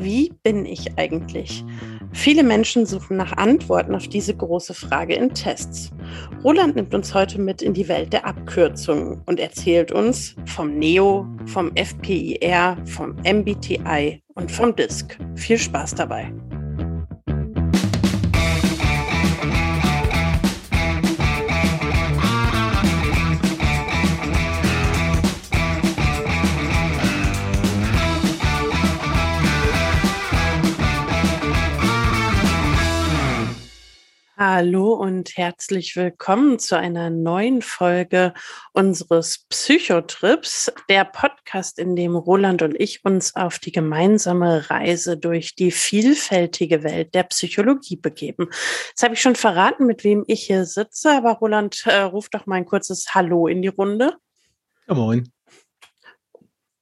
Wie bin ich eigentlich? Viele Menschen suchen nach Antworten auf diese große Frage in Tests. Roland nimmt uns heute mit in die Welt der Abkürzungen und erzählt uns vom NEO, vom FPIR, vom MBTI und vom DISC. Viel Spaß dabei! Hallo und herzlich willkommen zu einer neuen Folge unseres Psychotrips, der Podcast, in dem Roland und ich uns auf die gemeinsame Reise durch die vielfältige Welt der Psychologie begeben. Jetzt habe ich schon verraten, mit wem ich hier sitze, aber Roland, äh, ruft doch mal ein kurzes Hallo in die Runde. Ja, moin.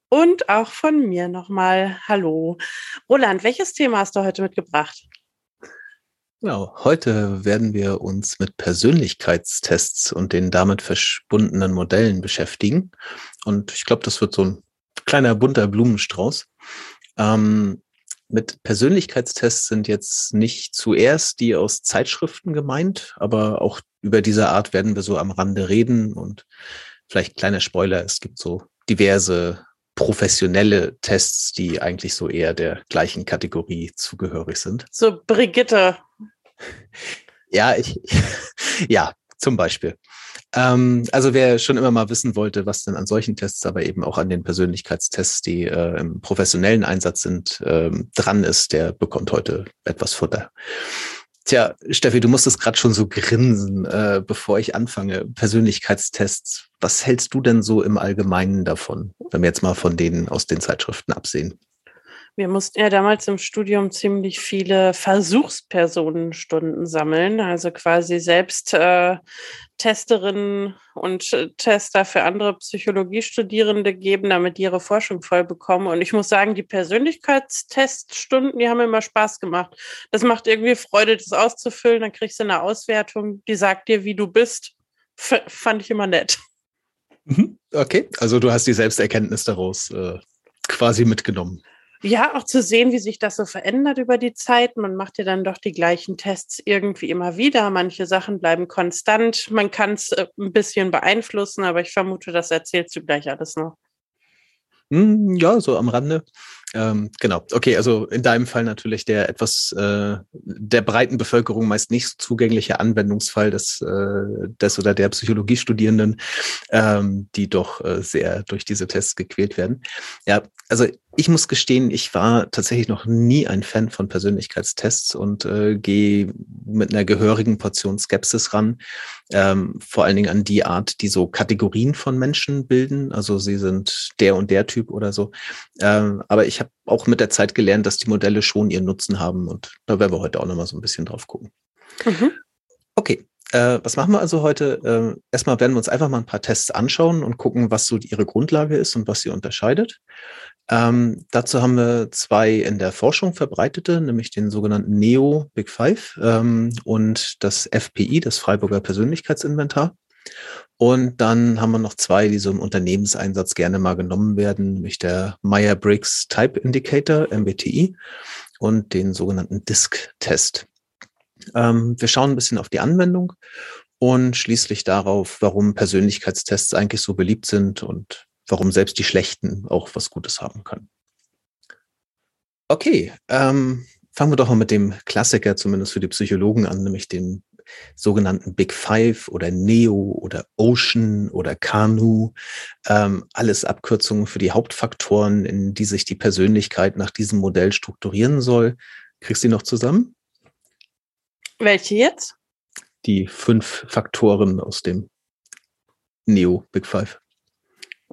Und auch von mir nochmal Hallo. Roland, welches Thema hast du heute mitgebracht? Genau, heute werden wir uns mit Persönlichkeitstests und den damit verbundenen Modellen beschäftigen. Und ich glaube, das wird so ein kleiner bunter Blumenstrauß. Ähm, mit Persönlichkeitstests sind jetzt nicht zuerst die aus Zeitschriften gemeint, aber auch über diese Art werden wir so am Rande reden und vielleicht kleiner Spoiler, es gibt so diverse professionelle Tests, die eigentlich so eher der gleichen Kategorie zugehörig sind. So Brigitte. Ja, ich, ja, zum Beispiel. Ähm, also wer schon immer mal wissen wollte, was denn an solchen Tests, aber eben auch an den Persönlichkeitstests, die äh, im professionellen Einsatz sind, ähm, dran ist, der bekommt heute etwas Futter. Tja, Steffi, du musstest gerade schon so grinsen, äh, bevor ich anfange. Persönlichkeitstests. Was hältst du denn so im Allgemeinen davon, wenn wir jetzt mal von denen aus den Zeitschriften absehen? Wir mussten ja damals im Studium ziemlich viele Versuchspersonenstunden sammeln, also quasi selbst äh, Testerinnen und äh, Tester für andere Psychologiestudierende geben, damit die ihre Forschung voll bekommen. Und ich muss sagen, die Persönlichkeitsteststunden, die haben immer Spaß gemacht. Das macht irgendwie Freude, das auszufüllen. Dann kriegst du eine Auswertung, die sagt dir, wie du bist. F fand ich immer nett. Mhm. Okay, also du hast die Selbsterkenntnis daraus äh, quasi mitgenommen ja, auch zu sehen, wie sich das so verändert über die Zeit. Man macht ja dann doch die gleichen Tests irgendwie immer wieder. Manche Sachen bleiben konstant. Man kann es äh, ein bisschen beeinflussen, aber ich vermute, das erzählst du gleich alles noch. Hm, ja, so am Rande. Ähm, genau, okay, also in deinem Fall natürlich der etwas äh, der breiten Bevölkerung meist nicht zugängliche Anwendungsfall des, äh, des oder der Psychologiestudierenden, ähm, die doch äh, sehr durch diese Tests gequält werden. Ja, also ich muss gestehen, ich war tatsächlich noch nie ein Fan von Persönlichkeitstests und äh, gehe mit einer gehörigen Portion Skepsis ran, ähm, vor allen Dingen an die Art, die so Kategorien von Menschen bilden. Also sie sind der und der Typ oder so. Ähm, aber ich habe auch mit der Zeit gelernt, dass die Modelle schon ihren Nutzen haben und da werden wir heute auch nochmal so ein bisschen drauf gucken. Mhm. Okay, äh, was machen wir also heute? Äh, erstmal werden wir uns einfach mal ein paar Tests anschauen und gucken, was so ihre Grundlage ist und was sie unterscheidet. Ähm, dazu haben wir zwei in der Forschung verbreitete, nämlich den sogenannten Neo Big Five ähm, und das FPI, das Freiburger Persönlichkeitsinventar. Und dann haben wir noch zwei, die so im Unternehmenseinsatz gerne mal genommen werden, nämlich der Meyer-Briggs Type Indicator, MBTI, und den sogenannten DISC-Test. Ähm, wir schauen ein bisschen auf die Anwendung und schließlich darauf, warum Persönlichkeitstests eigentlich so beliebt sind und warum selbst die schlechten auch was Gutes haben können. Okay, ähm, fangen wir doch mal mit dem Klassiker, zumindest für die Psychologen an, nämlich dem sogenannten Big Five oder Neo oder Ocean oder Kanu. Ähm, alles Abkürzungen für die Hauptfaktoren, in die sich die Persönlichkeit nach diesem Modell strukturieren soll. Kriegst du die noch zusammen? Welche jetzt? Die fünf Faktoren aus dem Neo Big Five.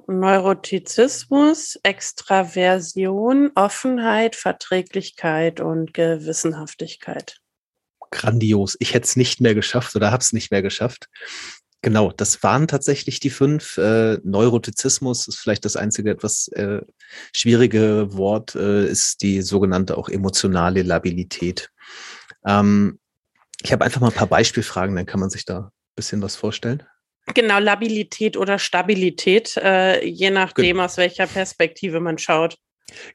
Neurotizismus, Extraversion, Offenheit, Verträglichkeit und Gewissenhaftigkeit. Grandios. Ich hätte es nicht mehr geschafft oder habe es nicht mehr geschafft. Genau, das waren tatsächlich die fünf. Äh, Neurotizismus ist vielleicht das einzige etwas äh, schwierige Wort, äh, ist die sogenannte auch emotionale Labilität. Ähm, ich habe einfach mal ein paar Beispielfragen, dann kann man sich da ein bisschen was vorstellen. Genau, Labilität oder Stabilität, äh, je nachdem, Gut. aus welcher Perspektive man schaut.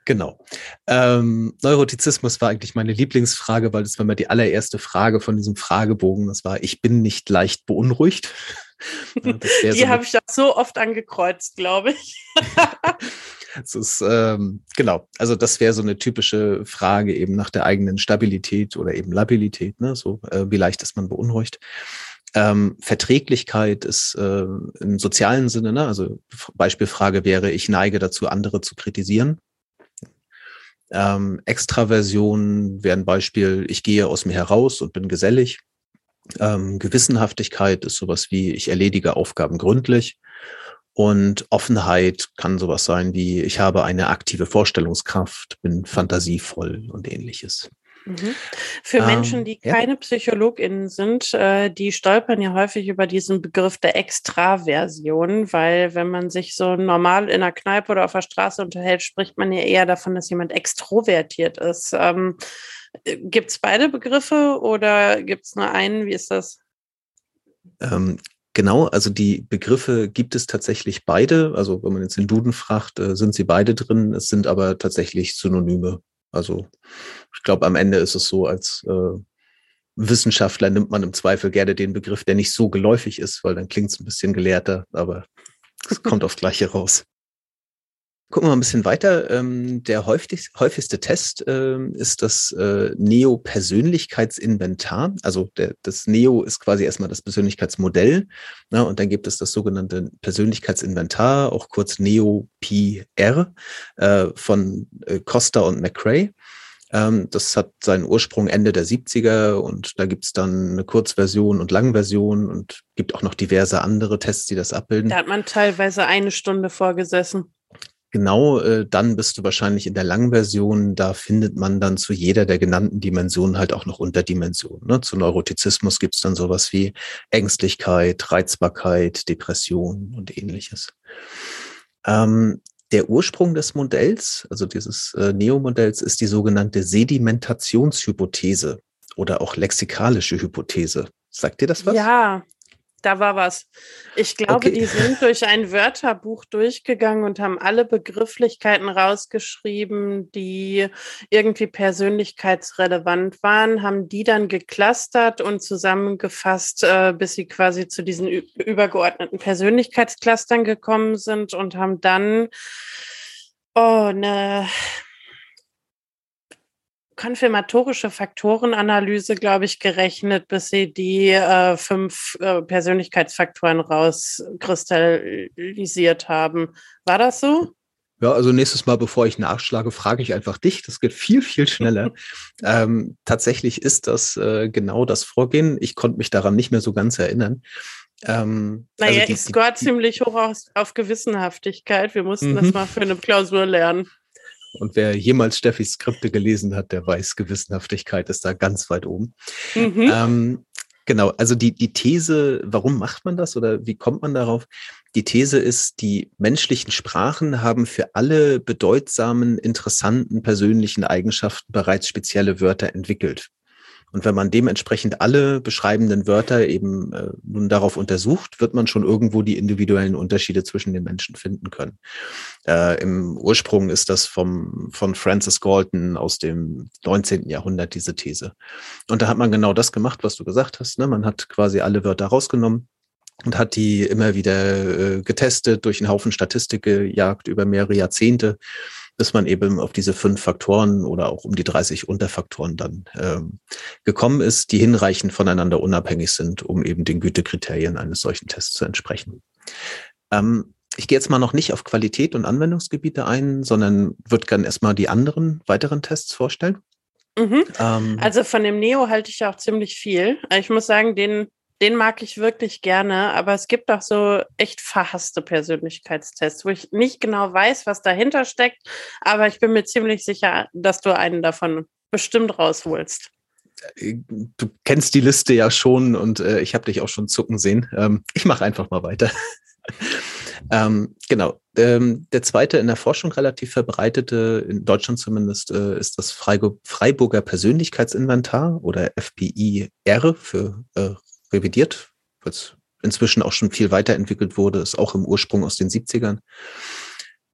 Genau. Ähm, Neurotizismus war eigentlich meine Lieblingsfrage, weil das war mal die allererste Frage von diesem Fragebogen. Das war, ich bin nicht leicht beunruhigt. die so habe ich auch so oft angekreuzt, glaube ich. Es ist, ähm, genau, also das wäre so eine typische Frage eben nach der eigenen Stabilität oder eben Labilität, ne? So, äh, wie leicht ist man beunruhigt. Ähm, Verträglichkeit ist äh, im sozialen Sinne, ne? also Beispielfrage wäre, ich neige dazu, andere zu kritisieren. Ähm, Extraversion wäre ein Beispiel, ich gehe aus mir heraus und bin gesellig. Ähm, Gewissenhaftigkeit ist sowas wie, ich erledige Aufgaben gründlich. Und Offenheit kann sowas sein wie, ich habe eine aktive Vorstellungskraft, bin fantasievoll und ähnliches. Mhm. Für Menschen, ähm, die ja. keine PsychologInnen sind, äh, die stolpern ja häufig über diesen Begriff der Extraversion, weil wenn man sich so normal in einer Kneipe oder auf der Straße unterhält, spricht man ja eher davon, dass jemand extrovertiert ist. Ähm, äh, gibt es beide Begriffe oder gibt es nur einen? Wie ist das? Ähm, Genau, also die Begriffe gibt es tatsächlich beide. Also wenn man jetzt den Duden fragt, äh, sind sie beide drin. Es sind aber tatsächlich Synonyme. Also ich glaube, am Ende ist es so, als äh, Wissenschaftler nimmt man im Zweifel gerne den Begriff, der nicht so geläufig ist, weil dann klingt es ein bisschen gelehrter, aber es kommt aufs Gleiche raus. Gucken wir mal ein bisschen weiter. Ähm, der häufig, häufigste Test ähm, ist das äh, Neo-Persönlichkeitsinventar. Also der, das Neo ist quasi erstmal das Persönlichkeitsmodell. Ne, und dann gibt es das sogenannte Persönlichkeitsinventar, auch kurz Neo-PR äh, von äh, Costa und McRae. Ähm, das hat seinen Ursprung Ende der 70er und da gibt es dann eine Kurzversion und Langversion und gibt auch noch diverse andere Tests, die das abbilden. Da hat man teilweise eine Stunde vorgesessen. Genau, äh, dann bist du wahrscheinlich in der langen Version. Da findet man dann zu jeder der genannten Dimensionen halt auch noch Unterdimensionen. Ne? Zu Neurotizismus gibt's dann sowas wie Ängstlichkeit, Reizbarkeit, Depression und ähnliches. Ähm, der Ursprung des Modells, also dieses äh, Neo-Modells, ist die sogenannte Sedimentationshypothese oder auch lexikalische Hypothese. Sagt dir das was? Ja, da war was. Ich glaube, okay. die sind durch ein Wörterbuch durchgegangen und haben alle Begrifflichkeiten rausgeschrieben, die irgendwie persönlichkeitsrelevant waren, haben die dann geklustert und zusammengefasst, äh, bis sie quasi zu diesen übergeordneten Persönlichkeitsclustern gekommen sind und haben dann oh, eine konfirmatorische Faktorenanalyse, glaube ich, gerechnet, bis sie die äh, fünf äh, Persönlichkeitsfaktoren rauskristallisiert haben. War das so? Ja, also nächstes Mal, bevor ich nachschlage, frage ich einfach dich. Das geht viel, viel schneller. ähm, tatsächlich ist das äh, genau das Vorgehen. Ich konnte mich daran nicht mehr so ganz erinnern. Ähm, naja, also die, ich score ziemlich hoch auf, auf Gewissenhaftigkeit. Wir mussten das mhm. mal für eine Klausur lernen. Und wer jemals Steffis Skripte gelesen hat, der weiß, Gewissenhaftigkeit ist da ganz weit oben. Mhm. Ähm, genau, also die, die These, warum macht man das oder wie kommt man darauf? Die These ist, die menschlichen Sprachen haben für alle bedeutsamen, interessanten persönlichen Eigenschaften bereits spezielle Wörter entwickelt. Und wenn man dementsprechend alle beschreibenden Wörter eben äh, nun darauf untersucht, wird man schon irgendwo die individuellen Unterschiede zwischen den Menschen finden können. Äh, Im Ursprung ist das vom, von Francis Galton aus dem 19. Jahrhundert, diese These. Und da hat man genau das gemacht, was du gesagt hast. Ne? Man hat quasi alle Wörter rausgenommen und hat die immer wieder äh, getestet, durch einen Haufen Statistik gejagt über mehrere Jahrzehnte bis man eben auf diese fünf Faktoren oder auch um die 30 Unterfaktoren dann ähm, gekommen ist, die hinreichend voneinander unabhängig sind, um eben den Gütekriterien eines solchen Tests zu entsprechen. Ähm, ich gehe jetzt mal noch nicht auf Qualität und Anwendungsgebiete ein, sondern würde gerne erstmal die anderen weiteren Tests vorstellen. Mhm. Ähm, also von dem Neo halte ich auch ziemlich viel. Ich muss sagen, den den mag ich wirklich gerne, aber es gibt auch so echt verhasste Persönlichkeitstests, wo ich nicht genau weiß, was dahinter steckt, aber ich bin mir ziemlich sicher, dass du einen davon bestimmt rausholst. Äh, du kennst die Liste ja schon und äh, ich habe dich auch schon zucken sehen. Ähm, ich mache einfach mal weiter. ähm, genau. Ähm, der zweite in der Forschung relativ verbreitete, in Deutschland zumindest, äh, ist das Freiburger Persönlichkeitsinventar oder FPIR für äh, revidiert, weil es inzwischen auch schon viel weiterentwickelt wurde, ist auch im Ursprung aus den 70ern.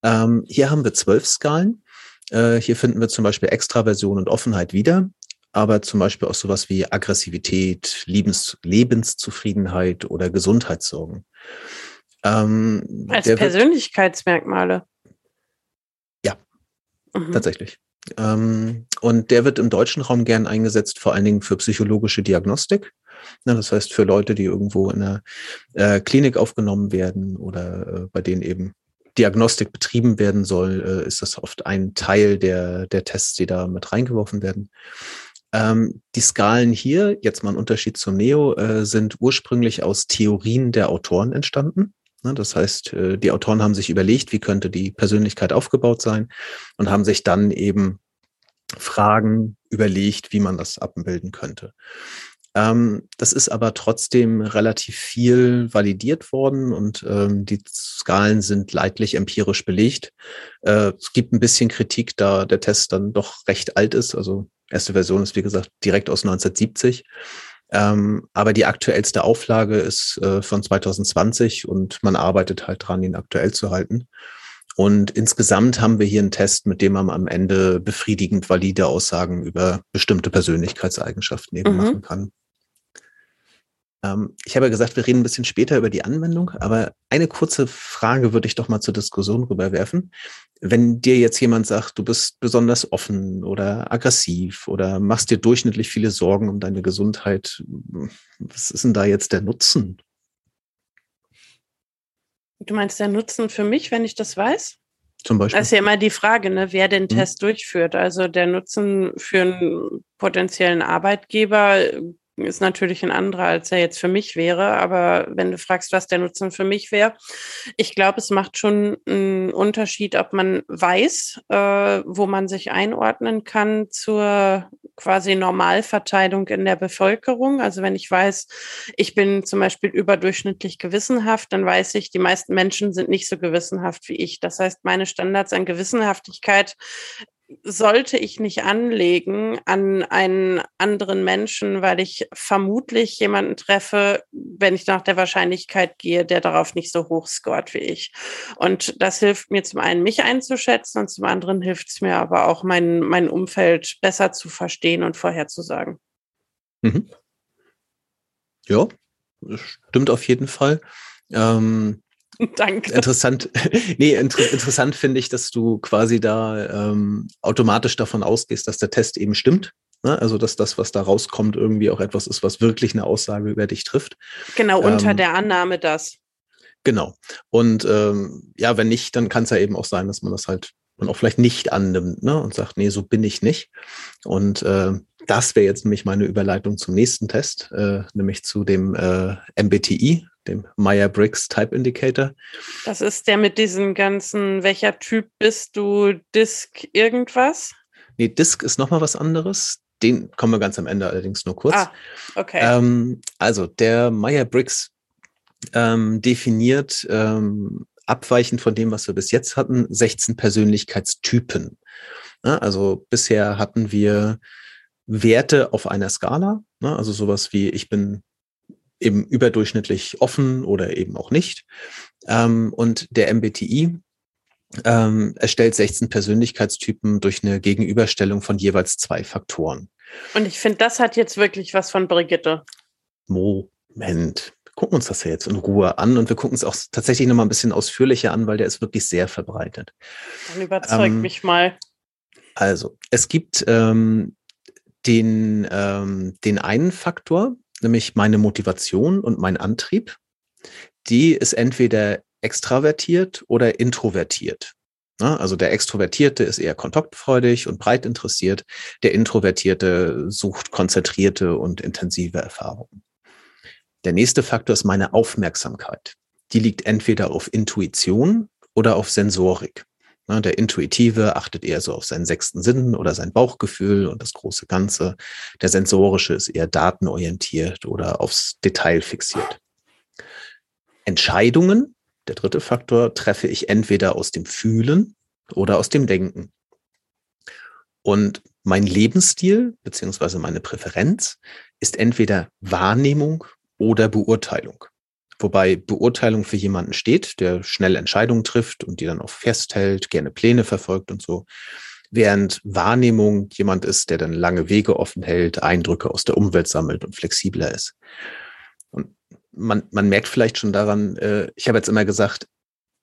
Ähm, hier haben wir zwölf Skalen Äh, hier finden wir zum Beispiel Extraversion und Offenheit wieder, aber zum Beispiel auch sowas wie Aggressivität, Lebens Lebenszufriedenheit oder Gesundheitssorgen. Ähm, Als Persönlichkeitsmerkmale. Ja, mhm. tatsächlich. Ähm, und der wird im deutschen Raum gern eingesetzt, vor allen Dingen für psychologische Diagnostik. Ja, das heißt, für Leute, die irgendwo in einer äh, Klinik aufgenommen werden oder äh, bei denen eben Diagnostik betrieben werden soll, äh, ist das oft ein Teil der, der Tests, die da mit reingeworfen werden. Ähm, die Skalen hier, jetzt mal ein Unterschied zum Neo, äh, sind ursprünglich aus Theorien der Autoren entstanden. Ne, das heißt, äh, die Autoren haben sich überlegt, wie könnte die Persönlichkeit aufgebaut sein und haben sich dann eben Fragen überlegt, wie man das abbilden könnte. Ähm, das ist aber trotzdem relativ viel validiert worden und ähm, die Skalen sind leidlich empirisch belegt. Äh, es gibt ein bisschen Kritik, da der Test dann doch recht alt ist. Also erste Version ist, wie gesagt, direkt aus 1970. Ähm, aber die aktuellste Auflage ist äh, von 2020 und man arbeitet halt dran, ihn aktuell zu halten. Und insgesamt haben wir hier einen Test, mit dem man am Ende befriedigend valide Aussagen über bestimmte Persönlichkeitseigenschaften eben mhm. machen kann. Ähm, ich habe ja gesagt, wir reden ein bisschen später über die Anwendung, aber eine kurze Frage würde ich doch mal zur Diskussion rüberwerfen. Wenn dir jetzt jemand sagt, du bist besonders offen oder aggressiv oder machst dir durchschnittlich viele Sorgen um deine Gesundheit, was ist denn da jetzt der Nutzen? Du meinst der Nutzen für mich, wenn ich das weiß? Zum Beispiel. Das ist ja immer die Frage, ne, wer den mhm. Test durchführt. Also der Nutzen für einen potenziellen Arbeitgeber ist natürlich ein anderer, als er jetzt für mich wäre. Aber wenn du fragst, was der Nutzen für mich wäre, ich glaube, es macht schon einen Unterschied, ob man weiß, äh, wo man sich einordnen kann zur quasi Normalverteilung in der Bevölkerung. Also wenn ich weiß, ich bin zum Beispiel überdurchschnittlich gewissenhaft, dann weiß ich, die meisten Menschen sind nicht so gewissenhaft wie ich. Das heißt, meine Standards an Gewissenhaftigkeit sollte ich nicht anlegen an einen anderen Menschen, weil ich vermutlich jemanden treffe, wenn ich nach der Wahrscheinlichkeit gehe, der darauf nicht so hoch scoret wie ich. Und das hilft mir zum einen, mich einzuschätzen und zum anderen hilft es mir aber auch, mein, mein Umfeld besser zu verstehen und vorherzusagen. Mhm. Ja, stimmt auf jeden Fall. Ähm, Danke. Interessant, nee, inter interessant finde ich, dass du quasi da ähm, automatisch davon ausgehst, dass der Test eben stimmt. Ne? Also, dass das, was da rauskommt, irgendwie auch etwas ist, was wirklich eine Aussage über dich trifft. Genau, unter ähm, der Annahme das. Genau. Und ähm, ja, wenn nicht, dann kann es ja eben auch sein, dass man das halt man auch vielleicht nicht annimmt ne? und sagt, nee, so bin ich nicht. Und äh, das wäre jetzt nämlich meine Überleitung zum nächsten Test, äh, nämlich zu dem äh, MBTI, dem Meyer-Briggs Type Indicator. Das ist der mit diesen ganzen, welcher Typ bist du, Disk irgendwas? Nee, Disk ist nochmal was anderes. Den kommen wir ganz am Ende allerdings nur kurz. Ah, okay. Ähm, also der Meyer-Briggs ähm, definiert ähm, abweichend von dem, was wir bis jetzt hatten, 16 Persönlichkeitstypen. Ja, also bisher hatten wir Werte auf einer Skala, ne? also sowas wie ich bin eben überdurchschnittlich offen oder eben auch nicht. Ähm, und der MBTI ähm, erstellt 16 Persönlichkeitstypen durch eine Gegenüberstellung von jeweils zwei Faktoren. Und ich finde, das hat jetzt wirklich was von Brigitte. Moment. Wir gucken uns das ja jetzt in Ruhe an und wir gucken es auch tatsächlich nochmal ein bisschen ausführlicher an, weil der ist wirklich sehr verbreitet. Dann überzeug ähm, mich mal. Also, es gibt ähm, den, ähm, den einen Faktor, nämlich meine Motivation und mein Antrieb, die ist entweder extravertiert oder introvertiert. Also der Extrovertierte ist eher kontaktfreudig und breit interessiert. Der Introvertierte sucht konzentrierte und intensive Erfahrungen. Der nächste Faktor ist meine Aufmerksamkeit. Die liegt entweder auf Intuition oder auf Sensorik. Ne, der Intuitive achtet eher so auf seinen sechsten Sinn oder sein Bauchgefühl und das große Ganze. Der Sensorische ist eher datenorientiert oder aufs Detail fixiert. Entscheidungen, der dritte Faktor, treffe ich entweder aus dem Fühlen oder aus dem Denken. Und mein Lebensstil beziehungsweise meine Präferenz ist entweder Wahrnehmung oder Beurteilung. Wobei Beurteilung für jemanden steht, der schnell Entscheidungen trifft und die dann auch festhält, gerne Pläne verfolgt und so. während Wahrnehmung jemand ist, der dann lange Wege offen hält, Eindrücke aus der Umwelt sammelt und flexibler ist. Und man, man merkt vielleicht schon daran, äh, ich habe jetzt immer gesagt,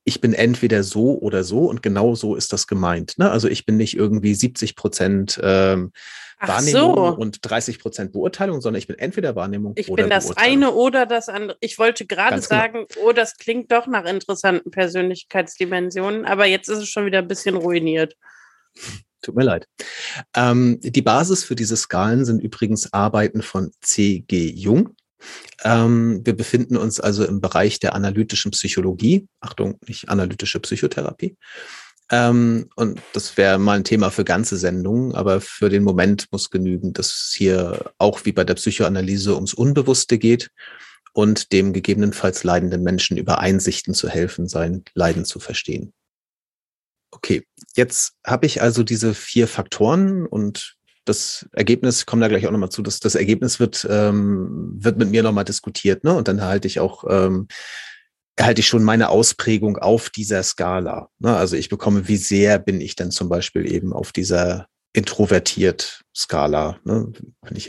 ich bin entweder so oder so und genau so ist das gemeint. Ne? Also ich bin nicht irgendwie 70 Prozent ähm, Wahrnehmung so. und 30 Prozent Beurteilung, sondern ich bin entweder Wahrnehmung ich oder bin das eine oder das andere. Ich wollte gerade genau. sagen, oh, das klingt doch nach interessanten Persönlichkeitsdimensionen, aber jetzt ist es schon wieder ein bisschen ruiniert. Tut mir leid. Ähm, die Basis für diese Skalen sind übrigens Arbeiten von C.G. Jung. Ähm, wir befinden uns also im Bereich der analytischen Psychologie. Achtung, nicht analytische Psychotherapie. Ähm, und das wäre mal ein Thema für ganze Sendungen, aber für den Moment muss genügen, dass es hier auch wie bei der Psychoanalyse ums Unbewusste geht und dem gegebenenfalls leidenden Menschen über Einsichten zu helfen, sein Leiden zu verstehen. Okay, jetzt habe ich also diese vier Faktoren und das Ergebnis, kommen da gleich auch nochmal zu, dass das Ergebnis wird, ähm, wird mit mir nochmal diskutiert, ne? Und dann halte ich auch ähm, erhalte ich schon meine Ausprägung auf dieser Skala. Ne? Also ich bekomme, wie sehr bin ich denn zum Beispiel eben auf dieser introvertiert Skala. Ne?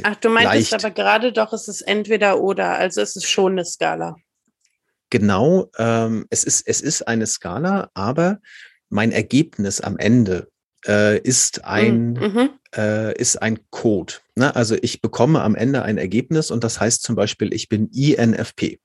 Ach, du meintest aber gerade doch, es ist entweder oder, also es ist schon eine Skala. Genau, ähm, es, ist, es ist eine Skala, aber mein Ergebnis am Ende äh, ist ein, hm, mhm. äh, ist ein Code. Ne? Also ich bekomme am Ende ein Ergebnis und das heißt zum Beispiel, ich bin INFP.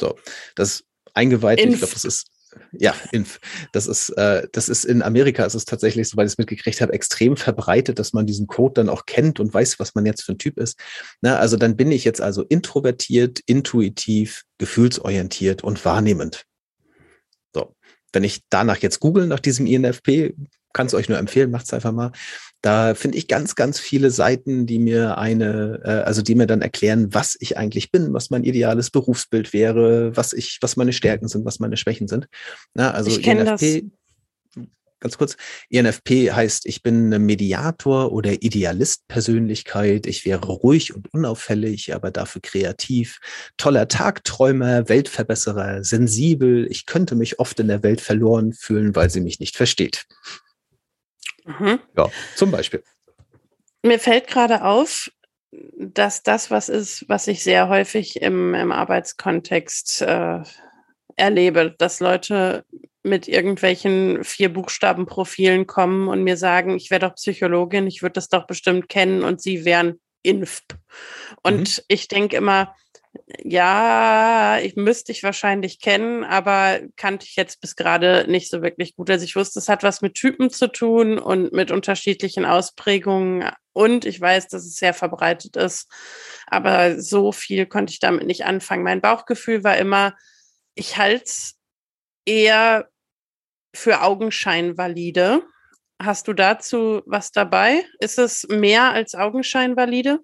So, das eingeweiht, ich glaube, das ist ja, Inf. Das ist, äh, das ist in Amerika, ist es tatsächlich, soweit ich es mitgekriegt habe, extrem verbreitet, dass man diesen Code dann auch kennt und weiß, was man jetzt für ein Typ ist. Na, also dann bin ich jetzt also introvertiert, intuitiv, gefühlsorientiert und wahrnehmend. So, wenn ich danach jetzt google nach diesem INFP, kann es euch nur empfehlen, macht es einfach mal. Da finde ich ganz, ganz viele Seiten, die mir eine, äh, also die mir dann erklären, was ich eigentlich bin, was mein ideales Berufsbild wäre, was ich, was meine Stärken sind, was meine Schwächen sind. Na, also ich INFP, das. ganz kurz, INFP heißt, ich bin eine Mediator oder Idealist-Persönlichkeit. Ich wäre ruhig und unauffällig, aber dafür kreativ. Toller Tagträumer, Weltverbesserer, sensibel. Ich könnte mich oft in der Welt verloren fühlen, weil sie mich nicht versteht. Mhm. Ja, zum Beispiel. Mir fällt gerade auf, dass das was ist, was ich sehr häufig im, im Arbeitskontext äh, erlebe, dass Leute mit irgendwelchen vier Buchstaben-Profilen kommen und mir sagen, ich wäre doch Psychologin, ich würde das doch bestimmt kennen und sie wären INFP. Und mhm. ich denke immer, ja, ich müsste ich wahrscheinlich kennen, aber kannte ich jetzt bis gerade nicht so wirklich gut. Also ich wusste, es hat was mit Typen zu tun und mit unterschiedlichen Ausprägungen und ich weiß, dass es sehr verbreitet ist, aber so viel konnte ich damit nicht anfangen. Mein Bauchgefühl war immer, ich halte es eher für Augenscheinvalide. Hast du dazu was dabei? Ist es mehr als Augenscheinvalide?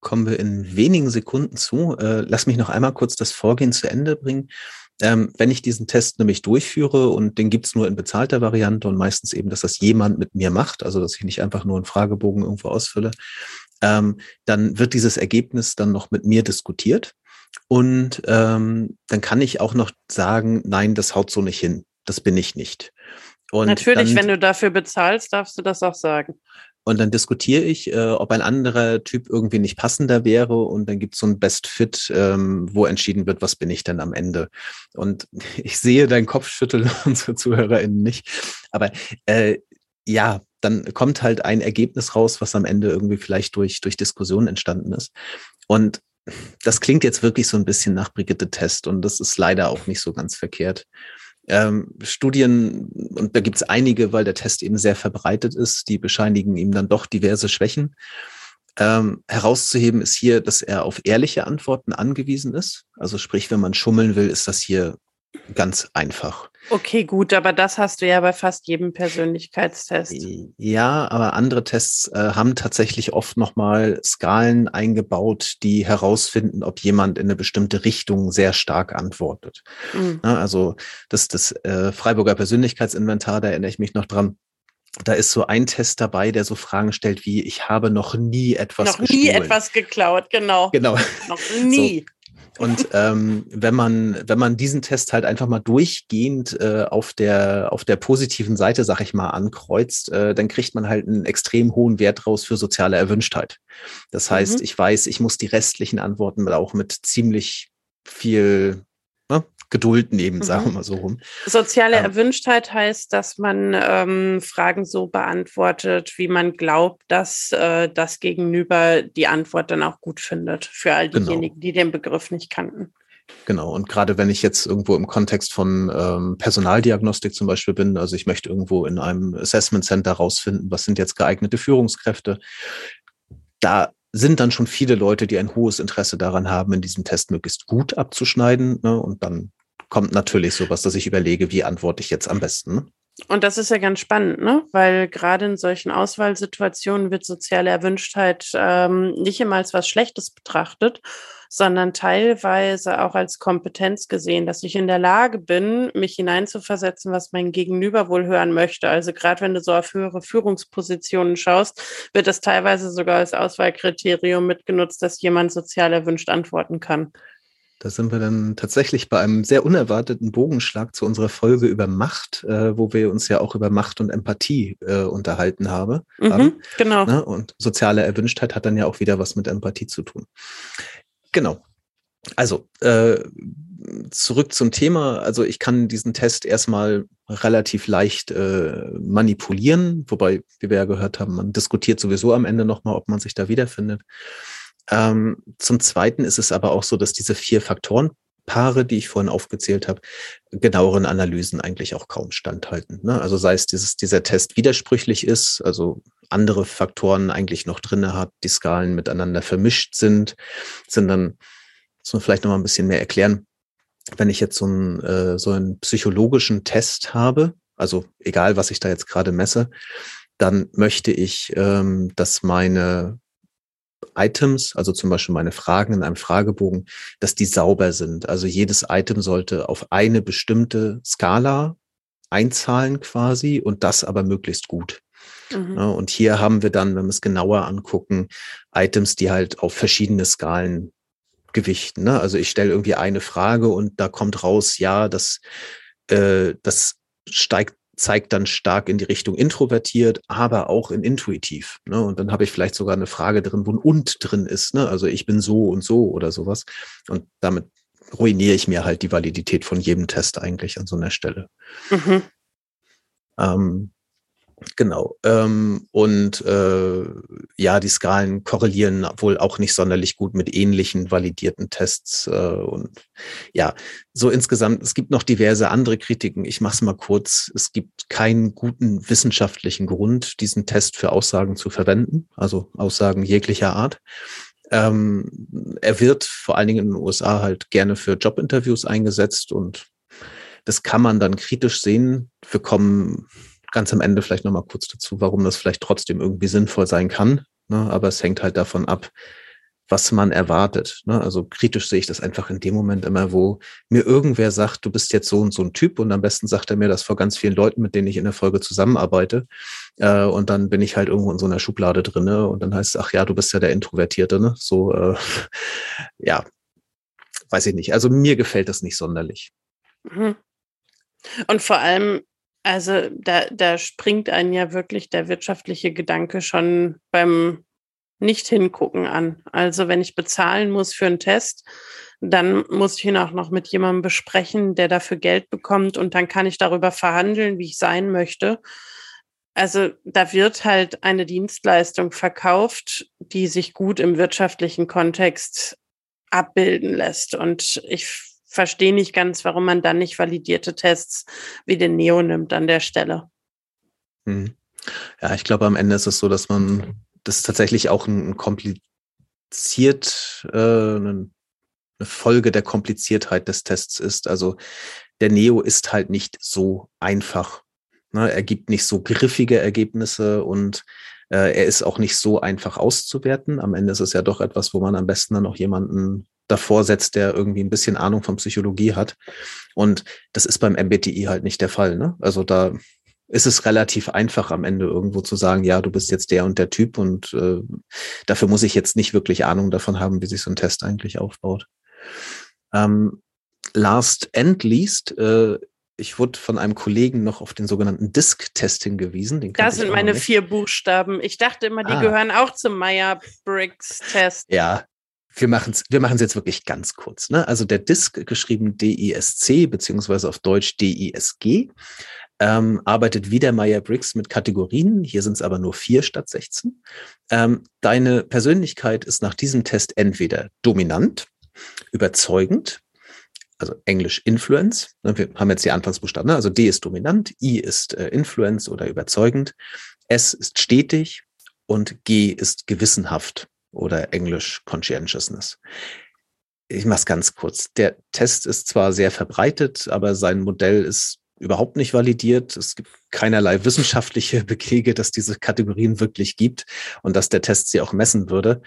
Kommen wir in wenigen Sekunden zu. Äh, lass mich noch einmal kurz das Vorgehen zu Ende bringen. Ähm, wenn ich diesen Test nämlich durchführe und den gibt's nur in bezahlter Variante und meistens eben, dass das jemand mit mir macht, also dass ich nicht einfach nur einen Fragebogen irgendwo ausfülle, ähm, dann wird dieses Ergebnis dann noch mit mir diskutiert. Und ähm, dann kann ich auch noch sagen, nein, das haut so nicht hin. Das bin ich nicht. Und Natürlich, dann, wenn du dafür bezahlst, darfst du das auch sagen. Und dann diskutiere ich, äh, ob ein anderer Typ irgendwie nicht passender wäre. Und dann gibt es so ein Best Fit, ähm, wo entschieden wird, was bin ich denn am Ende. Und ich sehe deinen Kopfschütteln, unsere ZuhörerInnen nicht. Aber äh, ja, dann kommt halt ein Ergebnis raus, was am Ende irgendwie vielleicht durch, durch Diskussion entstanden ist. Und das klingt jetzt wirklich so ein bisschen nach Brigitte Test und das ist leider auch nicht so ganz verkehrt ähm, Studien, und da gibt es einige, weil der Test eben sehr verbreitet ist, die bescheinigen ihm dann doch diverse Schwächen. Ähm, herauszuheben ist hier, dass er auf ehrliche Antworten angewiesen ist. Also sprich, wenn man schummeln will, ist das hier ganz einfach. Okay, gut, aber das hast du ja bei fast jedem Persönlichkeitstest. Ja, aber andere Tests äh, haben tatsächlich oft nochmal Skalen eingebaut, die herausfinden, ob jemand in eine bestimmte Richtung sehr stark antwortet. Mhm. Ja, also das, das äh, Freiburger Persönlichkeitsinventar, da erinnere ich mich noch dran. Da ist so ein Test dabei, der so Fragen stellt wie, ich habe noch nie etwas Noch gestohlen. nie etwas geklaut, genau. Genau. Noch nie. Und ähm, wenn man, wenn man diesen Test halt einfach mal durchgehend äh, auf der auf der positiven Seite, sag ich mal, ankreuzt, äh, dann kriegt man halt einen extrem hohen Wert raus für soziale Erwünschtheit. Das heißt, mhm. ich weiß, ich muss die restlichen Antworten auch mit ziemlich viel ne, Geduld nehmen, mhm. sagen wir mal so rum. Soziale ähm, Erwünschtheit heißt, dass man ähm, Fragen so beantwortet, wie man glaubt, dass äh, das Gegenüber die Antwort dann auch gut findet, für all genau. diejenigen, genau. die den Begriff nicht kannten. Genau, und gerade wenn ich jetzt irgendwo im Kontext von ähm, Personaldiagnostik zum Beispiel bin, also ich möchte irgendwo in einem Assessment Center rausfinden, was sind jetzt geeignete Führungskräfte, da sind dann schon viele Leute, die ein hohes Interesse daran haben, in diesem Test möglichst gut abzuschneiden. Ne? Und dann kommt natürlich sowas, dass ich überlege, wie antworte ich jetzt am besten. Ne? Und das ist ja ganz spannend, ne? weil gerade in solchen Auswahlsituationen wird soziale Erwünschtheit ähm, nicht immer als was Schlechtes betrachtet, sondern teilweise auch als Kompetenz gesehen, dass ich in der Lage bin, mich hineinzuversetzen, was mein Gegenüber wohl hören möchte. Also gerade wenn du so auf höhere Führungspositionen schaust, wird das teilweise sogar als Auswahlkriterium mitgenutzt, dass jemand sozial erwünscht antworten kann. Da sind wir dann tatsächlich bei einem sehr unerwarteten Bogenschlag zu unserer Folge über Macht, äh, wo wir uns ja auch über Macht und Empathie äh, unterhalten habe, mhm, haben. Genau. Ne? Und soziale Erwünschtheit hat dann ja auch wieder was mit Empathie zu tun. Genau. Also, äh, zurück zum Thema. Also ich kann diesen Test erstmal relativ leicht äh, manipulieren, wobei, wie wir ja gehört haben, man diskutiert sowieso am Ende nochmal, ob man sich da wiederfindet. Ähm, zum Zweiten ist es aber auch so, dass diese vier Faktoren Paare, die ich vorhin aufgezählt habe, genaueren Analysen eigentlich auch kaum standhalten. Ne? Also sei es dieses, dieser Test widersprüchlich ist, also andere Faktoren eigentlich noch drinne hat, die Skalen miteinander vermischt sind, sind dann, muss man vielleicht noch mal ein bisschen mehr erklären, wenn ich jetzt so einen, äh, so einen psychologischen Test habe, also egal, was ich da jetzt gerade messe, dann möchte ich, ähm, dass meine Items, also zum Beispiel meine Fragen in einem Fragebogen, dass die sauber sind. Also jedes Item sollte auf eine bestimmte Skala einzahlen quasi und das aber möglichst gut. Mhm. Ja, und hier haben wir dann, wenn wir es genauer angucken, Items, die halt auf verschiedene Skalen gewichten. Ne? Also ich stelle irgendwie eine Frage und da kommt raus, ja, das, äh, das steigt zeigt dann stark in die Richtung introvertiert, aber auch in intuitiv. Ne? Und dann habe ich vielleicht sogar eine Frage drin, wo ein und drin ist. Ne? Also ich bin so und so oder sowas. Und damit ruiniere ich mir halt die Validität von jedem Test eigentlich an so einer Stelle. Mhm. Ähm, Genau. Ähm, und äh, ja, die Skalen korrelieren wohl auch nicht sonderlich gut mit ähnlichen validierten Tests. Äh, und ja, so insgesamt, es gibt noch diverse andere Kritiken. Ich mache es mal kurz. Es gibt keinen guten wissenschaftlichen Grund, diesen Test für Aussagen zu verwenden, also Aussagen jeglicher Art. Ähm, er wird vor allen Dingen in den USA halt gerne für Jobinterviews eingesetzt und das kann man dann kritisch sehen. Wir kommen ganz am Ende vielleicht nochmal kurz dazu, warum das vielleicht trotzdem irgendwie sinnvoll sein kann. Ne? Aber es hängt halt davon ab, was man erwartet. Ne? Also kritisch sehe ich das einfach in dem Moment immer, wo mir irgendwer sagt, du bist jetzt so und so ein Typ und am besten sagt er mir das vor ganz vielen Leuten, mit denen ich in der Folge zusammenarbeite. Äh, und dann bin ich halt irgendwo in so einer Schublade drinne und dann heißt es, ach ja, du bist ja der Introvertierte, ne? So, äh, ja, weiß ich nicht. Also mir gefällt das nicht sonderlich. Mhm. Und vor allem also da, da springt einen ja wirklich der wirtschaftliche Gedanke schon beim Nicht-Hingucken an. Also wenn ich bezahlen muss für einen Test, dann muss ich ihn auch noch mit jemandem besprechen, der dafür Geld bekommt und dann kann ich darüber verhandeln, wie ich sein möchte. Also da wird halt eine Dienstleistung verkauft, die sich gut im wirtschaftlichen Kontext abbilden lässt. Und ich verstehe nicht ganz, warum man dann nicht validierte Tests wie den Neo nimmt an der Stelle. Hm. Ja, ich glaube, am Ende ist es so, dass man das tatsächlich auch ein, kompliziert, äh, eine Folge der Kompliziertheit des Tests ist. Also der Neo ist halt nicht so einfach. Ne? Er gibt nicht so griffige Ergebnisse und äh, er ist auch nicht so einfach auszuwerten. Am Ende ist es ja doch etwas, wo man am besten dann auch jemanden davor setzt, der irgendwie ein bisschen Ahnung von Psychologie hat. Und das ist beim MBTI halt nicht der Fall. Ne? Also da ist es relativ einfach am Ende irgendwo zu sagen, ja, du bist jetzt der und der Typ und äh, dafür muss ich jetzt nicht wirklich Ahnung davon haben, wie sich so ein Test eigentlich aufbaut. Ähm, last and least, äh, ich wurde von einem Kollegen noch auf den sogenannten Disk-Test hingewiesen. Den das sind meine vier Buchstaben. Ich dachte immer, die ah. gehören auch zum Meyer-Briggs-Test. Ja, wir machen es wir machen's jetzt wirklich ganz kurz. Ne? Also der Disk, geschrieben D-I-S-C, beziehungsweise auf Deutsch D-I-S-G, ähm, arbeitet wie der Meyer-Briggs mit Kategorien. Hier sind es aber nur vier statt 16. Ähm, deine Persönlichkeit ist nach diesem Test entweder dominant, überzeugend, also Englisch Influence. Ne, wir haben jetzt die Anfangsbuchstaben. Ne? Also D ist dominant, I ist äh, Influence oder überzeugend, S ist stetig und G ist gewissenhaft oder Englisch Conscientiousness. Ich mache es ganz kurz. Der Test ist zwar sehr verbreitet, aber sein Modell ist überhaupt nicht validiert. Es gibt keinerlei wissenschaftliche Belege, dass diese Kategorien wirklich gibt und dass der Test sie auch messen würde.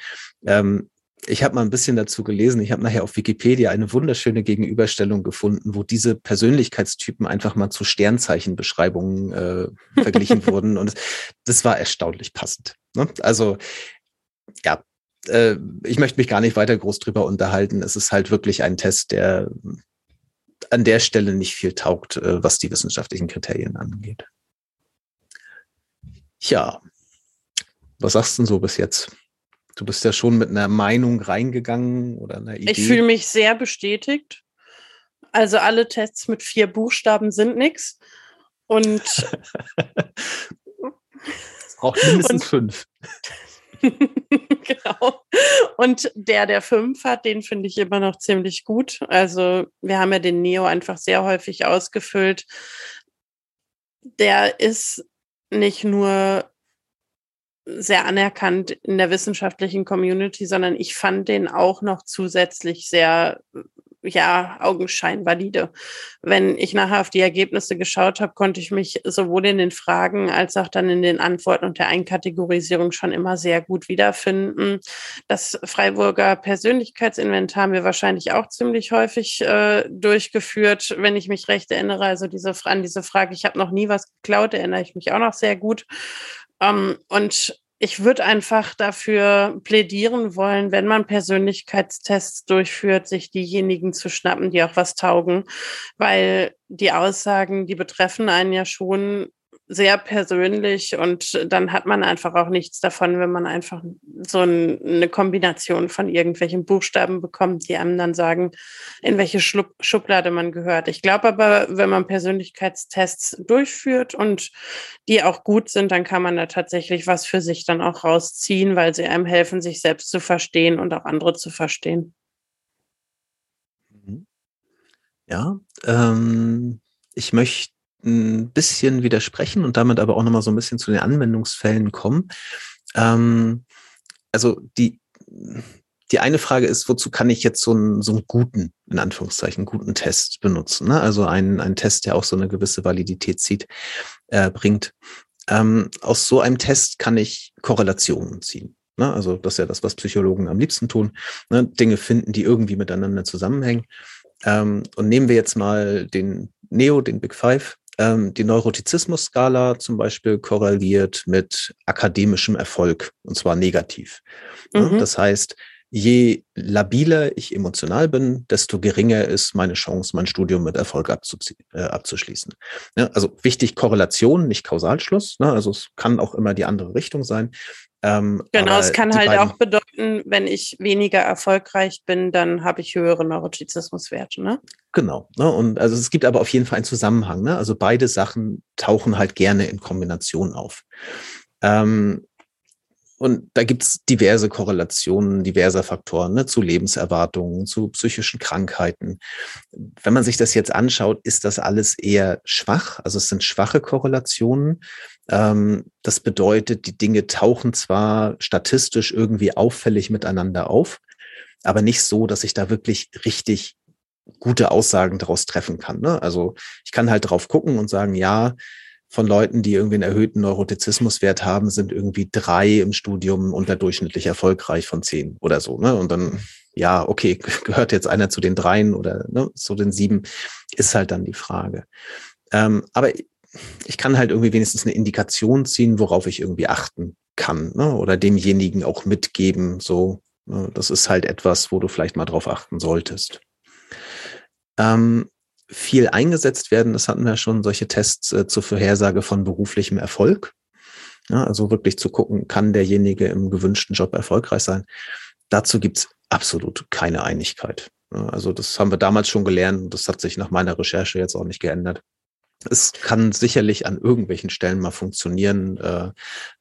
Ähm, ich habe mal ein bisschen dazu gelesen. Ich habe nachher auf Wikipedia eine wunderschöne Gegenüberstellung gefunden, wo diese Persönlichkeitstypen einfach mal zu Sternzeichenbeschreibungen äh, verglichen wurden. Und das war erstaunlich passend. Ne? Also ja, äh, ich möchte mich gar nicht weiter groß drüber unterhalten. Es ist halt wirklich ein Test, der an der Stelle nicht viel taugt, äh, was die wissenschaftlichen Kriterien angeht. Ja, was sagst du denn so bis jetzt? Du bist ja schon mit einer Meinung reingegangen oder einer Idee. Ich fühle mich sehr bestätigt. Also alle Tests mit vier Buchstaben sind nichts. Und es braucht mindestens fünf. genau. Und der, der fünf hat, den finde ich immer noch ziemlich gut. Also wir haben ja den Neo einfach sehr häufig ausgefüllt. Der ist nicht nur sehr anerkannt in der wissenschaftlichen Community, sondern ich fand den auch noch zusätzlich sehr ja, Augenschein valide. Wenn ich nachher auf die Ergebnisse geschaut habe, konnte ich mich sowohl in den Fragen als auch dann in den Antworten und der Einkategorisierung schon immer sehr gut wiederfinden. Das Freiburger Persönlichkeitsinventar haben wir wahrscheinlich auch ziemlich häufig äh, durchgeführt, wenn ich mich recht erinnere. Also diese, an diese Frage, ich habe noch nie was geklaut, erinnere ich mich auch noch sehr gut. Um, ähm, und ich würde einfach dafür plädieren wollen, wenn man Persönlichkeitstests durchführt, sich diejenigen zu schnappen, die auch was taugen, weil die Aussagen, die betreffen einen ja schon sehr persönlich und dann hat man einfach auch nichts davon, wenn man einfach so eine Kombination von irgendwelchen Buchstaben bekommt, die einem dann sagen, in welche Schublade man gehört. Ich glaube aber, wenn man Persönlichkeitstests durchführt und die auch gut sind, dann kann man da tatsächlich was für sich dann auch rausziehen, weil sie einem helfen, sich selbst zu verstehen und auch andere zu verstehen. Mhm. Ja, ähm, ich möchte ein bisschen widersprechen und damit aber auch nochmal so ein bisschen zu den Anwendungsfällen kommen. Ähm, also die, die eine Frage ist, wozu kann ich jetzt so einen, so einen guten, in Anführungszeichen, guten Test benutzen? Ne? Also einen, einen Test, der auch so eine gewisse Validität zieht, äh, bringt. Ähm, aus so einem Test kann ich Korrelationen ziehen. Ne? Also das ist ja das, was Psychologen am liebsten tun. Ne? Dinge finden, die irgendwie miteinander zusammenhängen. Ähm, und nehmen wir jetzt mal den Neo, den Big Five. Ähm, die Neurotizismus-Skala zum Beispiel korreliert mit akademischem Erfolg und zwar negativ. Mhm. Das heißt, je labiler ich emotional bin, desto geringer ist meine Chance, mein Studium mit Erfolg äh, abzuschließen. Ja, also wichtig Korrelation, nicht Kausalschluss. Ne? Also es kann auch immer die andere Richtung sein. Ähm, genau, es kann halt auch bedeuten, wenn ich weniger erfolgreich bin, dann habe ich höhere Neurotizismuswerte. Ne? Genau. Ne? Und also es gibt aber auf jeden Fall einen Zusammenhang. Ne? Also beide Sachen tauchen halt gerne in Kombination auf. Ähm, und da gibt's diverse Korrelationen diverser Faktoren ne, zu Lebenserwartungen, zu psychischen Krankheiten. Wenn man sich das jetzt anschaut, ist das alles eher schwach. Also es sind schwache Korrelationen. Ähm, das bedeutet, die Dinge tauchen zwar statistisch irgendwie auffällig miteinander auf, aber nicht so, dass ich da wirklich richtig gute Aussagen daraus treffen kann. Ne? Also ich kann halt drauf gucken und sagen, ja, von Leuten, die irgendwie einen erhöhten Neurotizismuswert haben, sind irgendwie drei im Studium unterdurchschnittlich erfolgreich von zehn oder so. Ne? Und dann, ja, okay, gehört jetzt einer zu den dreien oder ne, zu den sieben, ist halt dann die Frage. Ähm, aber ich kann halt irgendwie wenigstens eine Indikation ziehen, worauf ich irgendwie achten kann. Ne? Oder demjenigen auch mitgeben, so, Das ist halt etwas, wo du vielleicht mal drauf achten solltest. Ähm, viel eingesetzt werden, das hatten wir schon, solche Tests äh, zur Vorhersage von beruflichem Erfolg. Ja, also wirklich zu gucken, kann derjenige im gewünschten Job erfolgreich sein. Dazu gibt's absolut keine Einigkeit. Also das haben wir damals schon gelernt und das hat sich nach meiner Recherche jetzt auch nicht geändert. Es kann sicherlich an irgendwelchen Stellen mal funktionieren, äh,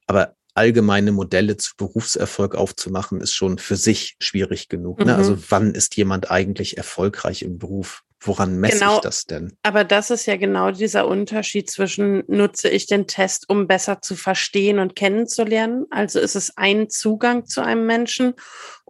aber allgemeine Modelle zu Berufserfolg aufzumachen, ist schon für sich schwierig genug. Ne? Also mhm. Also wann ist jemand eigentlich erfolgreich im Beruf? Woran messe genau, ich das denn? Aber das ist ja genau dieser Unterschied zwischen, nutze ich den Test, um besser zu verstehen und kennenzulernen? Also ist es ein Zugang zu einem Menschen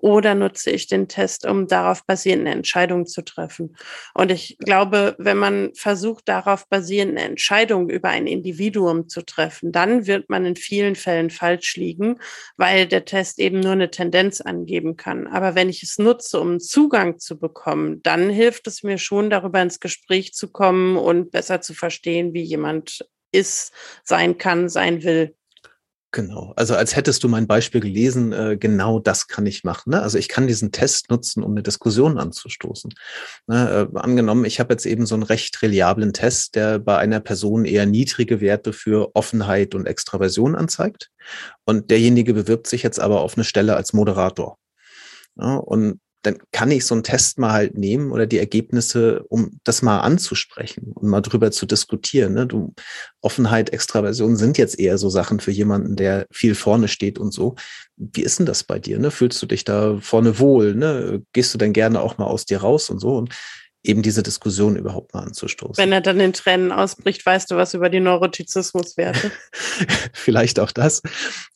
oder nutze ich den Test, um darauf basierende Entscheidungen zu treffen? Und ich glaube, wenn man versucht, darauf basierende Entscheidungen über ein Individuum zu treffen, dann wird man in vielen Fällen falsch liegen, weil der Test eben nur eine Tendenz angeben kann. Aber wenn ich es nutze, um Zugang zu bekommen, dann hilft es mir schon, darüber ins Gespräch zu kommen und besser zu verstehen, wie jemand ist, sein kann, sein will. Genau, also als hättest du mein Beispiel gelesen, äh, genau das kann ich machen. Ne? Also ich kann diesen Test nutzen, um eine Diskussion anzustoßen. Ne? Äh, angenommen, ich habe jetzt eben so einen recht reliablen Test, der bei einer Person eher niedrige Werte für Offenheit und Extraversion anzeigt. Und derjenige bewirbt sich jetzt aber auf eine Stelle als Moderator. Ja, und dann kann ich so einen Test mal halt nehmen oder die Ergebnisse, um das mal anzusprechen und mal drüber zu diskutieren. Ne? Du, Offenheit, Extraversion sind jetzt eher so Sachen für jemanden, der viel vorne steht und so. Wie ist denn das bei dir? Ne? Fühlst du dich da vorne wohl? Ne? Gehst du denn gerne auch mal aus dir raus und so? Und eben diese Diskussion überhaupt mal anzustoßen. Wenn er dann in Tränen ausbricht, weißt du was über die Neurotizismuswerte? Vielleicht auch das.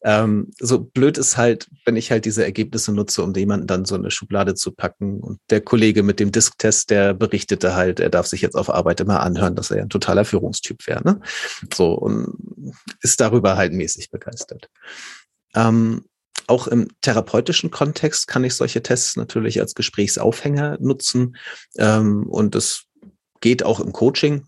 Ähm, so blöd ist halt, wenn ich halt diese Ergebnisse nutze, um jemanden dann so eine Schublade zu packen. Und der Kollege mit dem Disktest, der berichtete halt, er darf sich jetzt auf Arbeit immer anhören, dass er ein totaler Führungstyp wäre. Ne? So, und ist darüber halt mäßig begeistert. Ähm, auch im therapeutischen Kontext kann ich solche Tests natürlich als Gesprächsaufhänger nutzen. Ähm, und das geht auch im Coaching.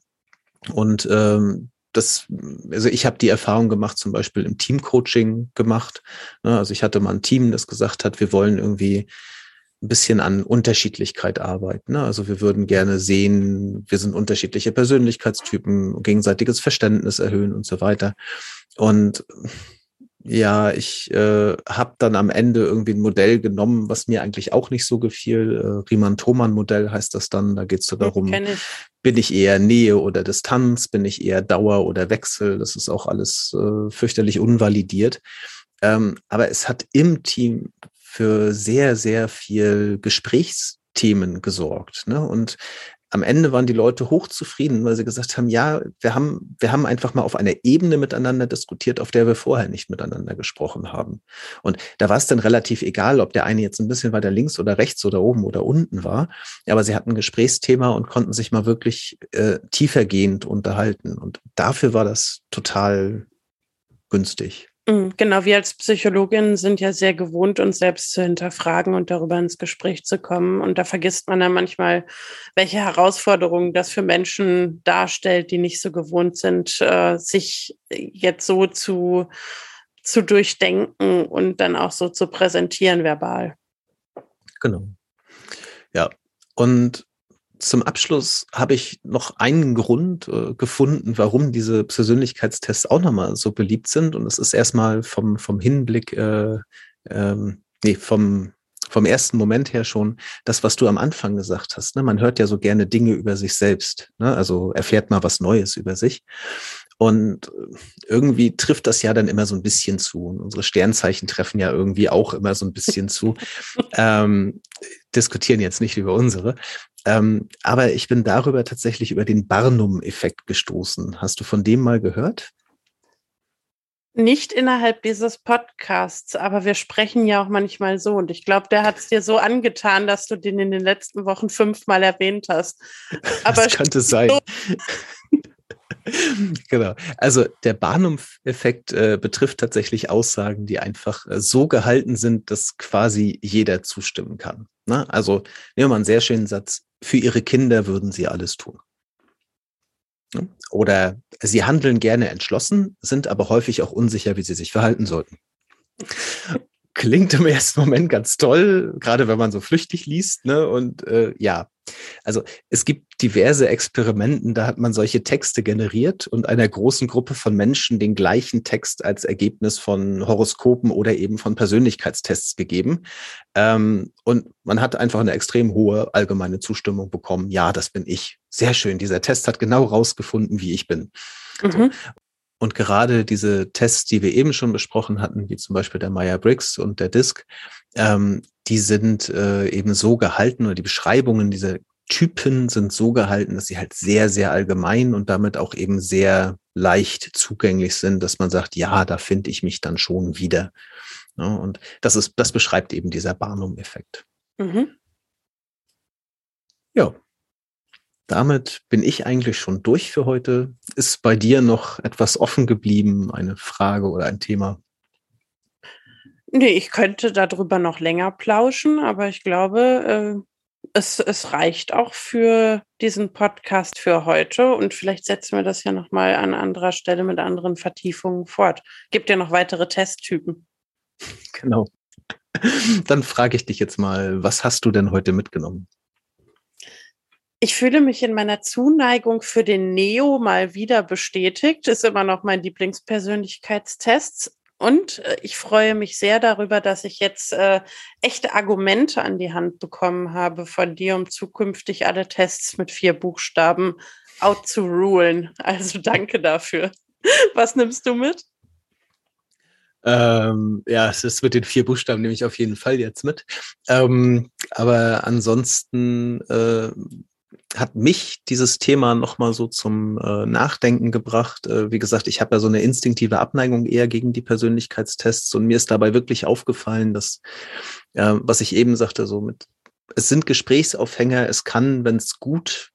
Und ähm, das, also ich habe die Erfahrung gemacht, zum Beispiel im Teamcoaching gemacht. Ne, also ich hatte mal ein Team, das gesagt hat, wir wollen irgendwie ein bisschen an Unterschiedlichkeit arbeiten. Ne? Also wir würden gerne sehen, wir sind unterschiedliche Persönlichkeitstypen, gegenseitiges Verständnis erhöhen und so weiter. Und ja, ich äh, habe dann am Ende irgendwie ein Modell genommen, was mir eigentlich auch nicht so gefiel. Äh, Riemann-Thomann-Modell heißt das dann. Da geht es so darum, ich. bin ich eher Nähe oder Distanz, bin ich eher Dauer oder Wechsel. Das ist auch alles äh, fürchterlich unvalidiert. Ähm, aber es hat im Team für sehr, sehr viel Gesprächsthemen gesorgt. Ne? Und am Ende waren die Leute hochzufrieden, weil sie gesagt haben, ja, wir haben, wir haben einfach mal auf einer Ebene miteinander diskutiert, auf der wir vorher nicht miteinander gesprochen haben. Und da war es dann relativ egal, ob der eine jetzt ein bisschen weiter links oder rechts oder oben oder unten war. Aber sie hatten ein Gesprächsthema und konnten sich mal wirklich äh, tiefergehend unterhalten. Und dafür war das total günstig. Mhm, genau, wir als Psychologin sind ja sehr gewohnt, uns selbst zu hinterfragen und darüber ins Gespräch zu kommen. Und da vergisst man dann manchmal, welche Herausforderungen das für Menschen darstellt, die nicht so gewohnt sind, äh, sich jetzt so zu, zu durchdenken und dann auch so zu präsentieren verbal. Genau. Ja, und zum Abschluss habe ich noch einen Grund äh, gefunden, warum diese Persönlichkeitstests auch nochmal so beliebt sind. Und das ist erstmal vom, vom Hinblick, äh, ähm, nee, vom, vom ersten Moment her schon das, was du am Anfang gesagt hast. Ne? Man hört ja so gerne Dinge über sich selbst. Ne? Also erfährt mal was Neues über sich. Und irgendwie trifft das ja dann immer so ein bisschen zu. Und unsere Sternzeichen treffen ja irgendwie auch immer so ein bisschen zu. ähm, diskutieren jetzt nicht über unsere. Ähm, aber ich bin darüber tatsächlich über den Barnum-Effekt gestoßen. Hast du von dem mal gehört? Nicht innerhalb dieses Podcasts, aber wir sprechen ja auch manchmal so. Und ich glaube, der hat es dir so angetan, dass du den in den letzten Wochen fünfmal erwähnt hast. Aber das könnte sein. genau. Also der Barnum-Effekt äh, betrifft tatsächlich Aussagen, die einfach äh, so gehalten sind, dass quasi jeder zustimmen kann. Ne? Also nehmen wir mal einen sehr schönen Satz für ihre Kinder würden sie alles tun. Oder sie handeln gerne entschlossen, sind aber häufig auch unsicher, wie sie sich verhalten sollten. klingt im ersten Moment ganz toll, gerade wenn man so flüchtig liest. Ne? Und äh, ja, also es gibt diverse Experimenten, da hat man solche Texte generiert und einer großen Gruppe von Menschen den gleichen Text als Ergebnis von Horoskopen oder eben von Persönlichkeitstests gegeben. Ähm, und man hat einfach eine extrem hohe allgemeine Zustimmung bekommen. Ja, das bin ich. Sehr schön. Dieser Test hat genau rausgefunden, wie ich bin. Mhm. So. Und gerade diese Tests, die wir eben schon besprochen hatten, wie zum Beispiel der Meyer-Briggs und der DISC, ähm, die sind äh, eben so gehalten oder die Beschreibungen dieser Typen sind so gehalten, dass sie halt sehr, sehr allgemein und damit auch eben sehr leicht zugänglich sind, dass man sagt, ja, da finde ich mich dann schon wieder. Ja, und das ist, das beschreibt eben dieser Barnum-Effekt. Mhm. Ja, damit bin ich eigentlich schon durch für heute. Ist bei dir noch etwas offen geblieben, eine Frage oder ein Thema? Nee, ich könnte darüber noch länger plauschen, aber ich glaube, äh, es, es reicht auch für diesen Podcast für heute und vielleicht setzen wir das ja nochmal an anderer Stelle mit anderen Vertiefungen fort. Gibt ja noch weitere Testtypen. Genau. Dann frage ich dich jetzt mal, was hast du denn heute mitgenommen? Ich fühle mich in meiner Zuneigung für den Neo mal wieder bestätigt. Ist immer noch mein Lieblingspersönlichkeitstest. Und äh, ich freue mich sehr darüber, dass ich jetzt äh, echte Argumente an die Hand bekommen habe von dir, um zukünftig alle Tests mit vier Buchstaben out zu rulen. Also danke dafür. Was nimmst du mit? Ähm, ja, es ist mit den vier Buchstaben nehme ich auf jeden Fall jetzt mit. Ähm, aber ansonsten äh, hat mich dieses Thema nochmal so zum äh, Nachdenken gebracht. Äh, wie gesagt, ich habe ja so eine instinktive Abneigung eher gegen die Persönlichkeitstests und mir ist dabei wirklich aufgefallen, dass, äh, was ich eben sagte, so mit, es sind Gesprächsaufhänger, es kann, wenn es gut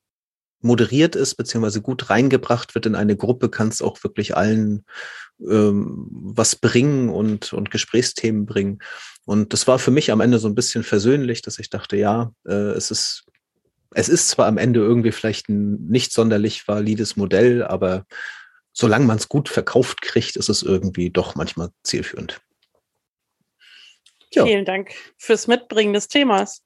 moderiert ist, beziehungsweise gut reingebracht wird in eine Gruppe, kann es auch wirklich allen ähm, was bringen und, und Gesprächsthemen bringen. Und das war für mich am Ende so ein bisschen versöhnlich, dass ich dachte, ja, äh, es ist es ist zwar am Ende irgendwie vielleicht ein nicht sonderlich valides Modell, aber solange man es gut verkauft kriegt, ist es irgendwie doch manchmal zielführend. Ja. Vielen Dank fürs Mitbringen des Themas.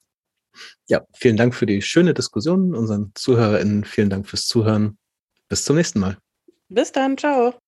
Ja, vielen Dank für die schöne Diskussion. Unseren ZuhörerInnen vielen Dank fürs Zuhören. Bis zum nächsten Mal. Bis dann. Ciao.